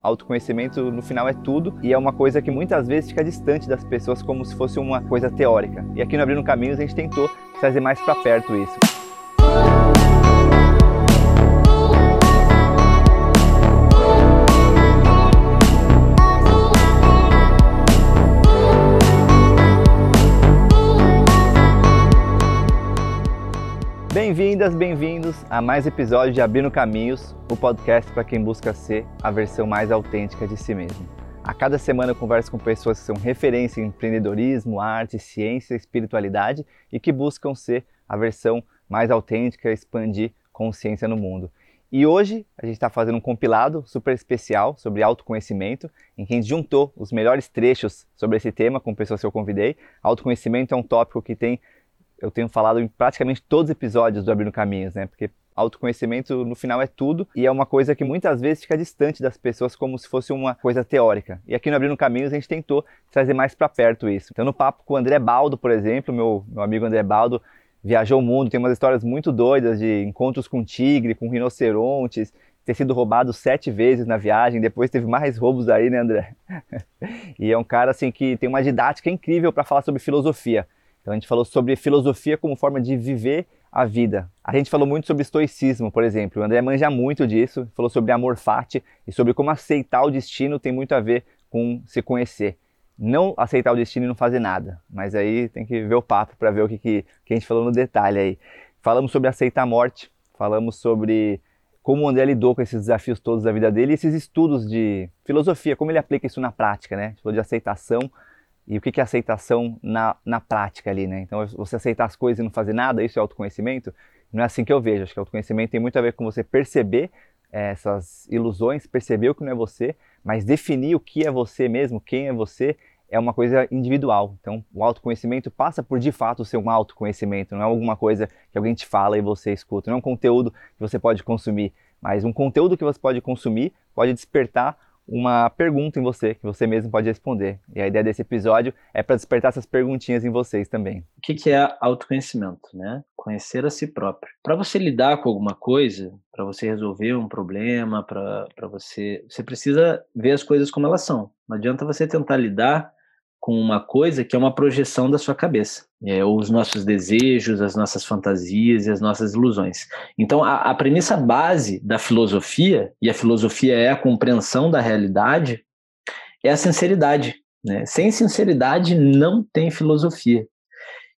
Autoconhecimento no final é tudo e é uma coisa que muitas vezes fica distante das pessoas como se fosse uma coisa teórica. E aqui no Abrindo Caminhos a gente tentou trazer mais para perto isso. Bem-vindas, bem-vindos a mais episódio de Abrindo Caminhos, o podcast para quem busca ser a versão mais autêntica de si mesmo. A cada semana eu converso com pessoas que são referência em empreendedorismo, arte, ciência, espiritualidade e que buscam ser a versão mais autêntica, expandir consciência no mundo. E hoje a gente está fazendo um compilado super especial sobre autoconhecimento, em que a gente juntou os melhores trechos sobre esse tema com pessoas que eu convidei. Autoconhecimento é um tópico que tem eu tenho falado em praticamente todos os episódios do Abrindo Caminhos, né? Porque autoconhecimento no final é tudo e é uma coisa que muitas vezes fica distante das pessoas como se fosse uma coisa teórica. E aqui no Abrindo Caminhos a gente tentou trazer mais para perto isso. Então no papo com o André Baldo, por exemplo, meu, meu amigo André Baldo viajou o mundo, tem umas histórias muito doidas de encontros com tigre, com rinocerontes, ter sido roubado sete vezes na viagem, depois teve mais roubos aí, né, André? e é um cara assim que tem uma didática incrível para falar sobre filosofia. Então a gente falou sobre filosofia como forma de viver a vida. A gente falou muito sobre estoicismo, por exemplo. O André manja muito disso, falou sobre amor fati e sobre como aceitar o destino tem muito a ver com se conhecer. Não aceitar o destino e não fazer nada, mas aí tem que ver o papo para ver o que, que, que a gente falou no detalhe aí. Falamos sobre aceitar a morte, falamos sobre como o André lidou com esses desafios todos da vida dele e esses estudos de filosofia, como ele aplica isso na prática, né? A gente falou de aceitação, e o que é aceitação na, na prática ali, né? Então, você aceitar as coisas e não fazer nada, isso é autoconhecimento? Não é assim que eu vejo. Acho que autoconhecimento tem muito a ver com você perceber é, essas ilusões, perceber o que não é você, mas definir o que é você mesmo, quem é você, é uma coisa individual. Então, o autoconhecimento passa por de fato ser um autoconhecimento, não é alguma coisa que alguém te fala e você escuta, não é um conteúdo que você pode consumir, mas um conteúdo que você pode consumir pode despertar uma pergunta em você que você mesmo pode responder. E a ideia desse episódio é para despertar essas perguntinhas em vocês também. O que é autoconhecimento, né? Conhecer a si próprio. Para você lidar com alguma coisa, para você resolver um problema, para você, você precisa ver as coisas como elas são. Não adianta você tentar lidar com uma coisa que é uma projeção da sua cabeça. É, os nossos desejos, as nossas fantasias e as nossas ilusões. Então, a, a premissa base da filosofia, e a filosofia é a compreensão da realidade, é a sinceridade. Né? Sem sinceridade não tem filosofia.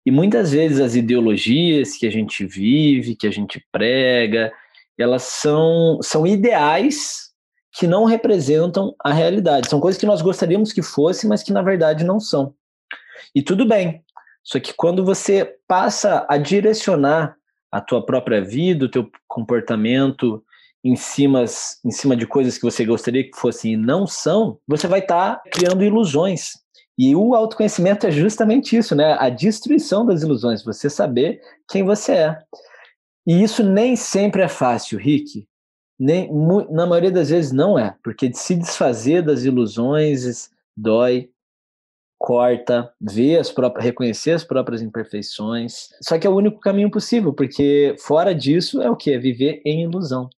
E muitas vezes as ideologias que a gente vive, que a gente prega, elas são, são ideais que não representam a realidade. São coisas que nós gostaríamos que fossem, mas que na verdade não são. E tudo bem. Só que quando você passa a direcionar a tua própria vida, o teu comportamento em cima, em cima de coisas que você gostaria que fossem e não são, você vai estar tá criando ilusões. E o autoconhecimento é justamente isso, né? A destruição das ilusões, você saber quem você é. E isso nem sempre é fácil, Rick nem, na maioria das vezes não é, porque se desfazer das ilusões dói, corta, ver as próprias, reconhecer as próprias imperfeições. Só que é o único caminho possível, porque fora disso é o que? É viver em ilusão.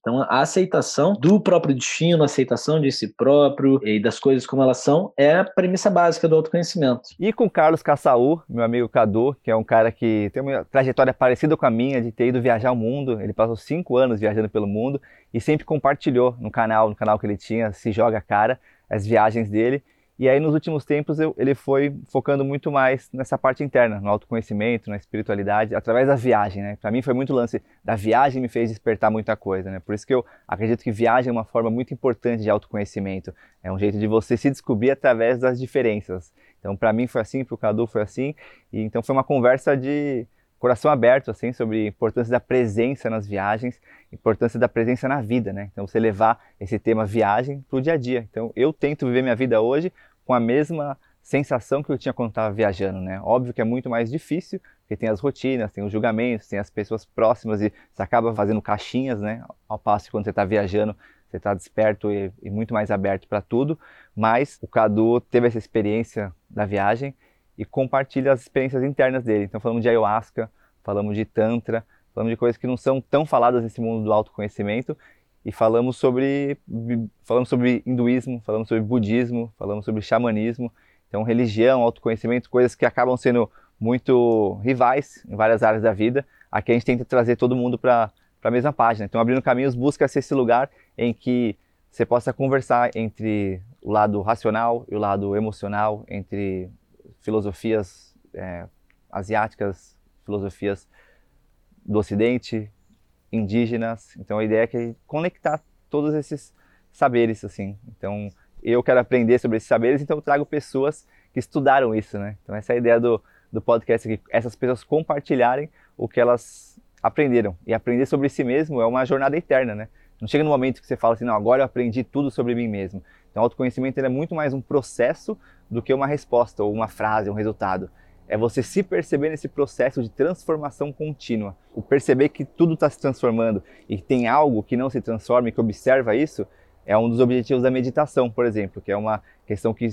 Então, a aceitação do próprio destino, a aceitação de si próprio e das coisas como elas são, é a premissa básica do autoconhecimento. E com Carlos Caçaú, meu amigo Cadu, que é um cara que tem uma trajetória parecida com a minha, de ter ido viajar o mundo. Ele passou cinco anos viajando pelo mundo e sempre compartilhou no canal, no canal que ele tinha, Se Joga Cara, as viagens dele. E aí, nos últimos tempos, eu, ele foi focando muito mais nessa parte interna, no autoconhecimento, na espiritualidade, através da viagem, né? Para mim foi muito lance da viagem me fez despertar muita coisa, né? Por isso que eu acredito que viagem é uma forma muito importante de autoconhecimento. É um jeito de você se descobrir através das diferenças. Então, para mim foi assim, para o Cadu foi assim. E então foi uma conversa de coração aberto assim sobre a importância da presença nas viagens, importância da presença na vida, né? Então você levar esse tema viagem para o dia a dia. Então eu tento viver minha vida hoje com a mesma sensação que eu tinha quando estava viajando, né? Óbvio que é muito mais difícil, porque tem as rotinas, tem os julgamentos, tem as pessoas próximas e você acaba fazendo caixinhas, né? Ao passo que quando você está viajando, você está desperto e, e, muito mais aberto para tudo. Mas o Cadu teve essa experiência da viagem e compartilha as experiências internas dele. Então falamos de ayahuasca, falamos de tantra, falamos de coisas que não são tão faladas nesse mundo do autoconhecimento e falamos sobre falamos sobre hinduísmo, falamos sobre budismo, falamos sobre xamanismo, então religião, autoconhecimento, coisas que acabam sendo muito rivais em várias áreas da vida. Aqui a gente tenta trazer todo mundo para a mesma página. Então, Abrindo Caminhos busca ser esse lugar em que você possa conversar entre o lado racional e o lado emocional, entre filosofias é, asiáticas, filosofias do Ocidente, indígenas. Então a ideia é que conectar todos esses saberes assim. Então eu quero aprender sobre esses saberes, então eu trago pessoas que estudaram isso, né? Então essa é a ideia do, do podcast aqui, essas pessoas compartilharem o que elas aprenderam. E aprender sobre si mesmo é uma jornada eterna, né? Não chega no momento que você fala assim, não, agora eu aprendi tudo sobre mim mesmo. Então, o autoconhecimento é muito mais um processo do que uma resposta ou uma frase, um resultado. É você se perceber nesse processo de transformação contínua. O perceber que tudo está se transformando e que tem algo que não se transforma e que observa isso é um dos objetivos da meditação, por exemplo, que é uma questão que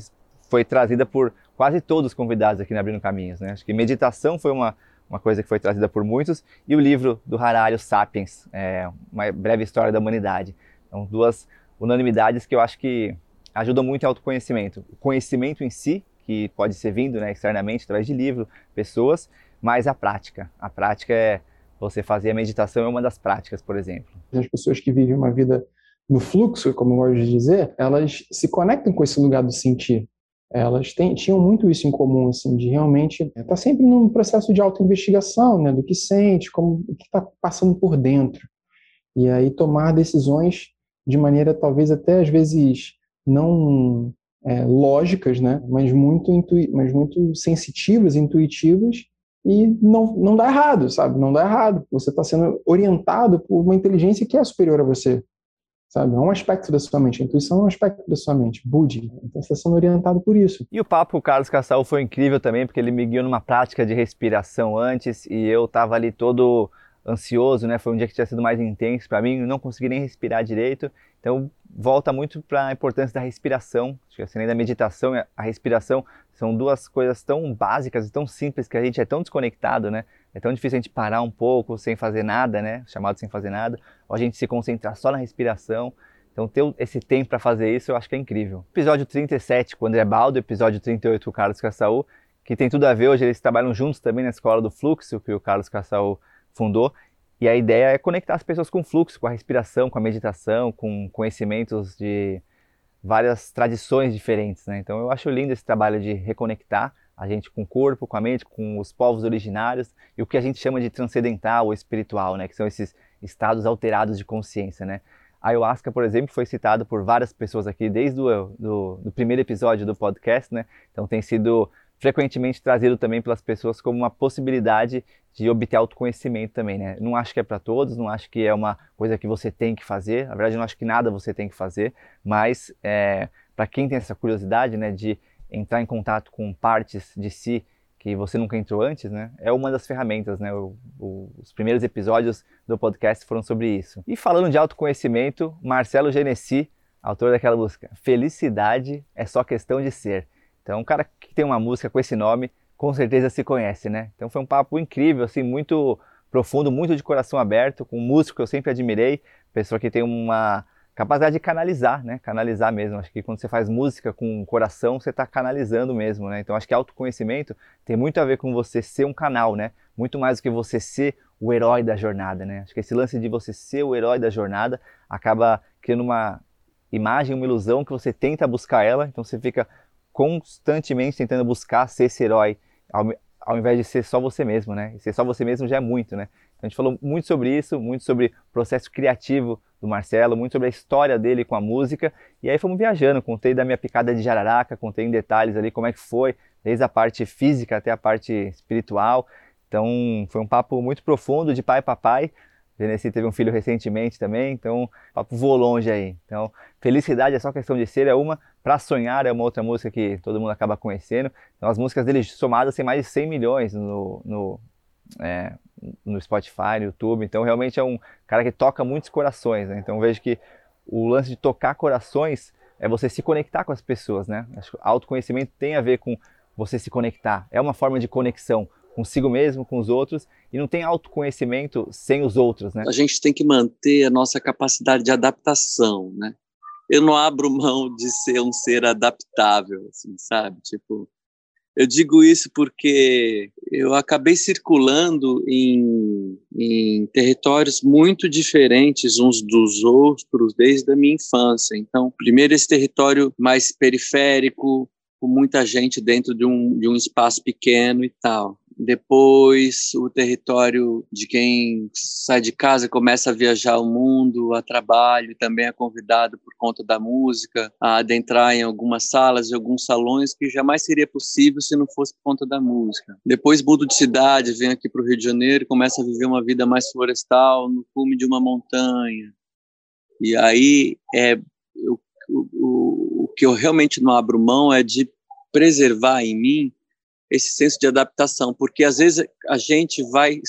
foi trazida por quase todos os convidados aqui na Abrindo Caminhos. Né? Acho que meditação foi uma, uma coisa que foi trazida por muitos, e o livro do Harari, Sapiens, é, uma breve história da humanidade. São duas unanimidades que eu acho que ajudam muito em autoconhecimento. O conhecimento em si, que pode ser vindo né, externamente através de livro, pessoas, mas a prática. A prática é você fazer a meditação é uma das práticas, por exemplo. As pessoas que vivem uma vida no fluxo, como eu gosto de dizer, elas se conectam com esse lugar do sentir elas têm, tinham muito isso em comum, assim, de realmente estar tá sempre num processo de autoinvestigação, né, do que sente, como o que está passando por dentro, e aí tomar decisões de maneira talvez até às vezes não é, lógicas, né, mas muito mas muito sensitivas, intuitivas e não não dá errado, sabe? Não dá errado. Você está sendo orientado por uma inteligência que é superior a você sabe? É um aspecto da sua mente. A intuição é um aspecto da sua mente. Budi. Então você está sendo orientado por isso. E o papo com o Carlos Cassal foi incrível também, porque ele me guiou numa prática de respiração antes e eu estava ali todo ansioso, né? Foi um dia que tinha sido mais intenso para mim, não consegui nem respirar direito. Então volta muito para a importância da respiração. Acho que assim, da meditação, a respiração são duas coisas tão básicas e tão simples que a gente é tão desconectado, né? É tão difícil a gente parar um pouco sem fazer nada, né? Chamado sem fazer nada, ou a gente se concentrar só na respiração. Então, ter esse tempo para fazer isso, eu acho que é incrível. Episódio 37 com o André Baldo, episódio 38 com o Carlos Cassaú, que tem tudo a ver, hoje eles trabalham juntos também na Escola do Fluxo, que o Carlos Cassaú fundou. E a ideia é conectar as pessoas com o fluxo, com a respiração, com a meditação, com conhecimentos de várias tradições diferentes. Né? Então, eu acho lindo esse trabalho de reconectar a gente com o corpo, com a mente, com os povos originários e o que a gente chama de transcendental ou espiritual, né, que são esses estados alterados de consciência, né. A ayahuasca, por exemplo, foi citado por várias pessoas aqui desde o do, do primeiro episódio do podcast, né, então tem sido frequentemente trazido também pelas pessoas como uma possibilidade de obter autoconhecimento também, né? Não acho que é para todos, não acho que é uma coisa que você tem que fazer. Na verdade, não acho que nada você tem que fazer, mas é, para quem tem essa curiosidade, né, de entrar em contato com partes de si que você nunca entrou antes, né? É uma das ferramentas, né? O, o, os primeiros episódios do podcast foram sobre isso. E falando de autoconhecimento, Marcelo Genesi, autor daquela música Felicidade é só questão de ser. Então, um cara que tem uma música com esse nome, com certeza se conhece, né? Então foi um papo incrível, assim, muito profundo, muito de coração aberto, com um músico que eu sempre admirei, pessoa que tem uma capacidade de canalizar, né? Canalizar mesmo. Acho que quando você faz música com o coração, você está canalizando mesmo, né? Então acho que autoconhecimento tem muito a ver com você ser um canal, né? Muito mais do que você ser o herói da jornada, né? Acho que esse lance de você ser o herói da jornada acaba criando uma imagem, uma ilusão que você tenta buscar ela, então você fica constantemente tentando buscar ser esse herói, ao, ao invés de ser só você mesmo, né? E ser só você mesmo já é muito, né? Então a gente falou muito sobre isso, muito sobre o processo criativo do Marcelo, muito sobre a história dele com a música. E aí fomos viajando, contei da minha picada de jararaca, contei em detalhes ali como é que foi, desde a parte física até a parte espiritual. Então foi um papo muito profundo de pai para pai. Genesi teve um filho recentemente também, então papo voou longe aí. Então, felicidade é só questão de ser, é uma. Pra Sonhar é uma outra música que todo mundo acaba conhecendo. Então, as músicas dele somadas têm mais de 100 milhões no, no, é, no Spotify, no YouTube. Então, realmente é um cara que toca muitos corações. Né? Então, vejo que o lance de tocar corações é você se conectar com as pessoas, né? Acho que autoconhecimento tem a ver com você se conectar. É uma forma de conexão consigo mesmo, com os outros, e não tem autoconhecimento sem os outros, né? A gente tem que manter a nossa capacidade de adaptação, né? Eu não abro mão de ser um ser adaptável, assim, sabe? Tipo, eu digo isso porque eu acabei circulando em, em territórios muito diferentes uns dos outros desde a minha infância. Então, primeiro esse território mais periférico, com muita gente dentro de um, de um espaço pequeno e tal. Depois, o território de quem sai de casa e começa a viajar o mundo, a trabalho, também é convidado por conta da música a adentrar em algumas salas e alguns salões que jamais seria possível se não fosse por conta da música. Depois, mudo de cidade, venho aqui para o Rio de Janeiro e começo a viver uma vida mais florestal, no cume de uma montanha. E aí, é, o, o que eu realmente não abro mão é de preservar em mim esse senso de adaptação, porque às vezes a gente vai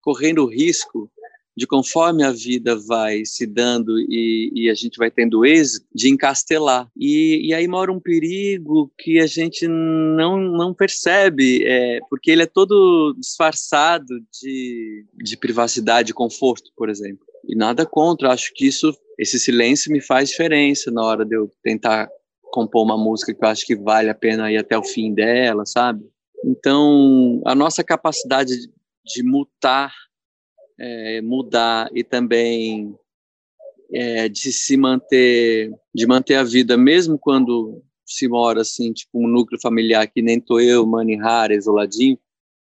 correndo o risco de conforme a vida vai se dando e, e, a gente vai tendo êxito, de encastelar. E, e, aí mora um perigo que a gente não, não percebe, é, porque ele é todo disfarçado de, de privacidade e conforto, por exemplo. E nada contra, acho que isso, esse silêncio me faz diferença na hora de eu tentar compor uma música que eu acho que vale a pena ir até o fim dela, sabe? Então, a nossa capacidade de mutar, é, mudar e também é, de se manter, de manter a vida, mesmo quando se mora assim, tipo um núcleo familiar que nem tô eu, Mani Rara, isoladinho,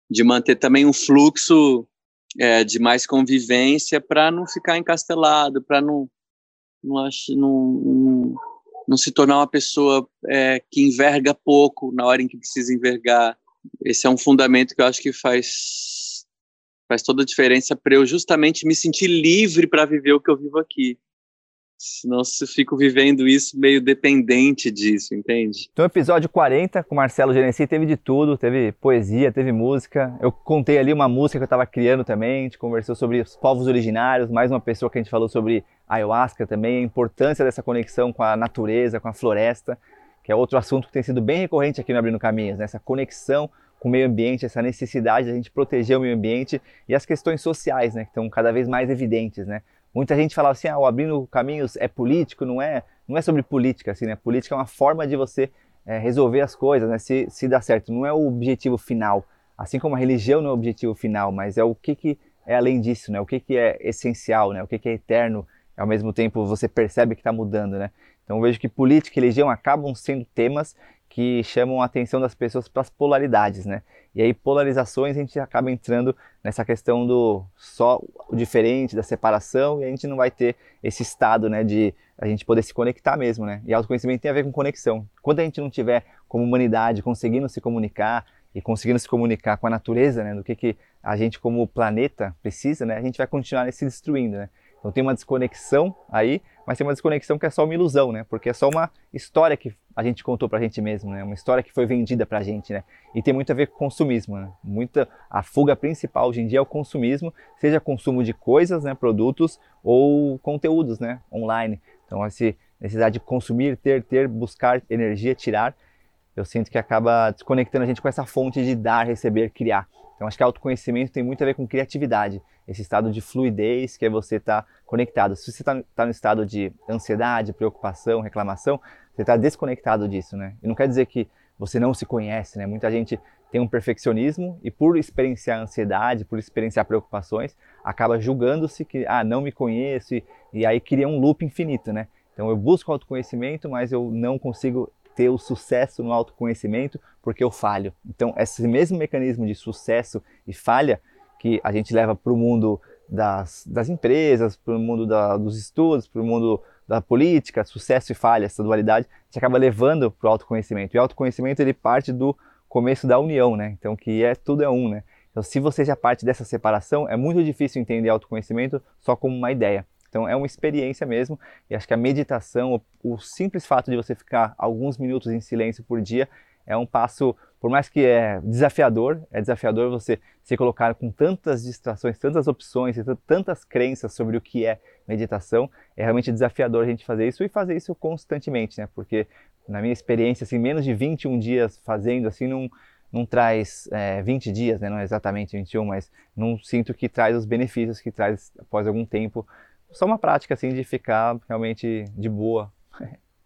de manter também um fluxo é, de mais convivência para não ficar encastelado, para não não, acho, não, não não se tornar uma pessoa é, que enverga pouco na hora em que precisa envergar. Esse é um fundamento que eu acho que faz faz toda a diferença para eu justamente me sentir livre para viver o que eu vivo aqui. Senão eu fico vivendo isso meio dependente disso, entende? Então, episódio 40 com Marcelo Gerenci teve de tudo, teve poesia, teve música. Eu contei ali uma música que eu estava criando também, a gente conversou sobre os povos originários, mais uma pessoa que a gente falou sobre ayahuasca também, a importância dessa conexão com a natureza, com a floresta, que é outro assunto que tem sido bem recorrente aqui no Abrindo Caminhos, né? essa conexão com o meio ambiente, essa necessidade de a gente proteger o meio ambiente e as questões sociais, né, que estão cada vez mais evidentes, né? Muita gente falava assim, ah, o Abrindo Caminhos é político, não é, não é sobre política, assim, né? Política é uma forma de você é, resolver as coisas, né? Se, se dá certo, não é o objetivo final. Assim como a religião não é o objetivo final, mas é o que, que é além disso, né? O que, que é essencial, né? O que, que é eterno, ao mesmo tempo você percebe que está mudando, né? Então vejo que política e religião acabam sendo temas que chamam a atenção das pessoas para as polaridades, né? E aí polarizações a gente acaba entrando nessa questão do só o diferente, da separação, e a gente não vai ter esse estado, né, de a gente poder se conectar mesmo, né? E autoconhecimento tem a ver com conexão. Quando a gente não tiver como humanidade conseguindo se comunicar e conseguindo se comunicar com a natureza, né, do que que a gente como planeta precisa, né, a gente vai continuar se destruindo, né? Então tem uma desconexão aí, mas tem uma desconexão que é só uma ilusão, né? Porque é só uma história que a gente contou pra gente mesmo, né? Uma história que foi vendida pra gente, né? E tem muito a ver com consumismo, né? Muita a fuga principal hoje em dia é o consumismo, seja consumo de coisas, né, produtos ou conteúdos, né, online. Então essa necessidade de consumir, ter, ter, buscar energia, tirar, eu sinto que acaba desconectando a gente com essa fonte de dar, receber, criar. Então acho que autoconhecimento tem muito a ver com criatividade, esse estado de fluidez que é você estar tá conectado. Se você está tá no estado de ansiedade, preocupação, reclamação, você está desconectado disso, né? E não quer dizer que você não se conhece, né? Muita gente tem um perfeccionismo e por experienciar ansiedade, por experienciar preocupações, acaba julgando-se que, ah, não me conheço e, e aí cria um loop infinito, né? Então eu busco autoconhecimento, mas eu não consigo ter o sucesso no autoconhecimento porque eu falho. Então, esse mesmo mecanismo de sucesso e falha que a gente leva para o mundo das, das empresas, para o mundo da, dos estudos, para o mundo da política, sucesso e falha, essa dualidade, a gente acaba levando para o autoconhecimento. E o autoconhecimento ele parte do começo da união, né? Então, que é tudo é um, né? Então, se você já parte dessa separação, é muito difícil entender autoconhecimento só como uma ideia. Então é uma experiência mesmo, e acho que a meditação, o, o, simples fato de você ficar alguns minutos em silêncio por dia, é um passo, por mais que é desafiador, é desafiador você se colocar com tantas distrações, tantas opções e tantas crenças sobre o que é meditação, é realmente desafiador a gente fazer isso e fazer isso constantemente, né? Porque na minha experiência, assim, menos de 21 dias fazendo, assim, não, não traz é, 20 dias, né? não é exatamente 21, mas não sinto que traz os benefícios que traz após algum tempo. Só uma prática assim de ficar realmente de boa.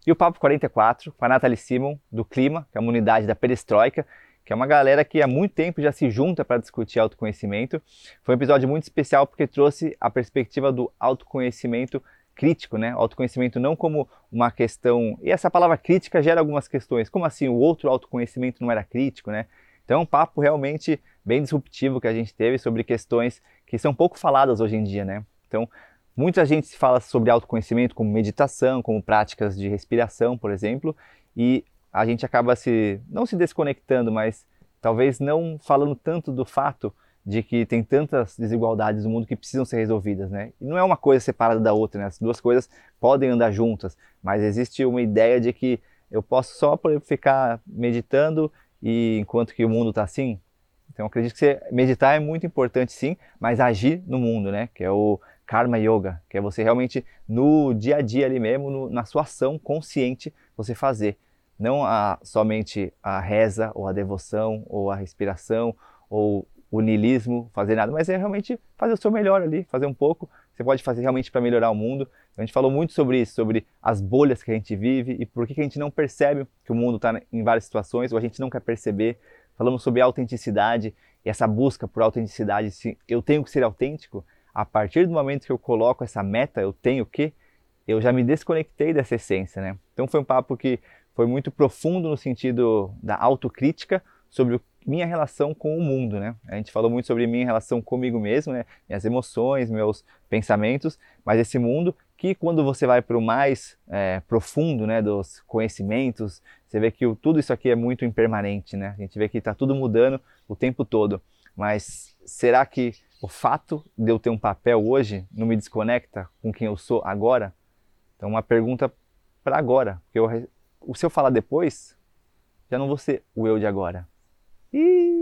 E o Papo 44 com a Nathalie Simon, do Clima, que é uma unidade da Perestroika, que é uma galera que há muito tempo já se junta para discutir autoconhecimento. Foi um episódio muito especial porque trouxe a perspectiva do autoconhecimento crítico, né? Autoconhecimento não como uma questão. E essa palavra crítica gera algumas questões. Como assim o outro autoconhecimento não era crítico, né? Então é um papo realmente bem disruptivo que a gente teve sobre questões que são pouco faladas hoje em dia, né? Então, muita gente fala sobre autoconhecimento como meditação, como práticas de respiração, por exemplo, e a gente acaba se não se desconectando, mas talvez não falando tanto do fato de que tem tantas desigualdades no mundo que precisam ser resolvidas, né? E não é uma coisa separada da outra, né? As duas coisas podem andar juntas, mas existe uma ideia de que eu posso só ficar meditando e enquanto que o mundo está assim. Então, acredito que meditar é muito importante, sim, mas agir no mundo, né? Que é o karma yoga, que é você realmente no dia a dia ali mesmo, no, na sua ação consciente, você fazer não a, somente a reza ou a devoção ou a respiração ou o niilismo, fazer nada, mas é realmente fazer o seu melhor ali, fazer um pouco. Você pode fazer realmente para melhorar o mundo. A gente falou muito sobre isso, sobre as bolhas que a gente vive e por que a gente não percebe que o mundo está em várias situações ou a gente não quer perceber. Falamos sobre autenticidade e essa busca por autenticidade. Se eu tenho que ser autêntico, a partir do momento que eu coloco essa meta, eu tenho que, eu já me desconectei dessa essência, né? Então foi um papo que foi muito profundo no sentido da autocrítica sobre minha relação com o mundo, né? A gente falou muito sobre minha relação comigo mesmo, né? Minhas emoções, meus pensamentos, mas esse mundo que quando você vai para o mais é, profundo, né, dos conhecimentos, você vê que o, tudo isso aqui é muito impermanente, né? A gente vê que está tudo mudando o tempo todo. Mas será que o fato de eu ter um papel hoje não me desconecta com quem eu sou agora? Então, uma pergunta para agora, porque eu, se eu falar depois, já não vou ser o eu de agora.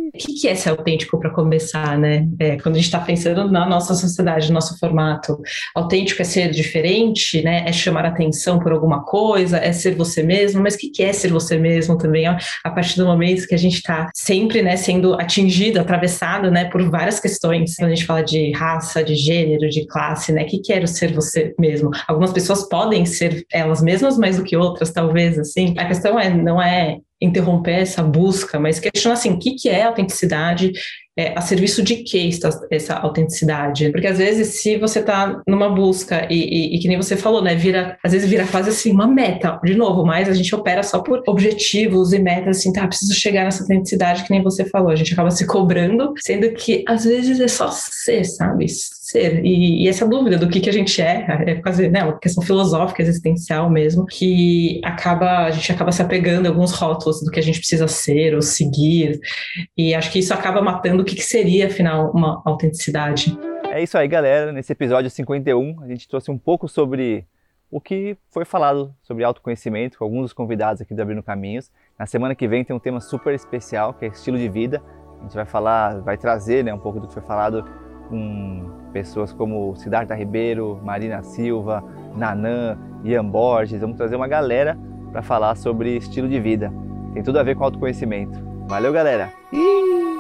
O que, que é ser autêntico para começar, né? É, quando a gente está pensando na nossa sociedade, no nosso formato, autêntico é ser diferente, né? É chamar atenção por alguma coisa, é ser você mesmo, mas o que, que é ser você mesmo também? A partir do momento que a gente está sempre, né, sendo atingido, atravessado, né, por várias questões. Quando a gente fala de raça, de gênero, de classe, né? O que, que é ser você mesmo? Algumas pessoas podem ser elas mesmas mais do que outras, talvez, assim. A questão é, não é interromper essa busca, mas questionar assim, o que, que é autenticidade, é, a serviço de que está essa autenticidade? Porque às vezes, se você está numa busca e, e, e, que nem você falou, né, vira, às vezes vira quase assim uma meta, de novo, mas a gente opera só por objetivos e metas, assim, tá, preciso chegar nessa autenticidade que nem você falou, a gente acaba se cobrando, sendo que às vezes é só ser, sabe? Ser. E, e, essa dúvida do que, que a gente é, é quase né, uma questão filosófica, existencial mesmo, que acaba, a gente acaba se apegando a alguns rótulos do que a gente precisa ser ou seguir. E acho que isso acaba matando o que, que seria, afinal, uma autenticidade. É isso aí, galera. Nesse episódio 51, a gente trouxe um pouco sobre o que foi falado sobre autoconhecimento com alguns dos convidados aqui do Abrindo Caminhos. Na semana que vem tem um tema super especial, que é estilo de vida. A gente vai falar, vai trazer né, um pouco do que foi falado com pessoas como Siddhartha Ribeiro, Marina Silva, Nanã, Ian Borges. Vamos trazer uma galera para falar sobre estilo de vida. Tem tudo a ver com autoconhecimento. Valeu, galera! Ih!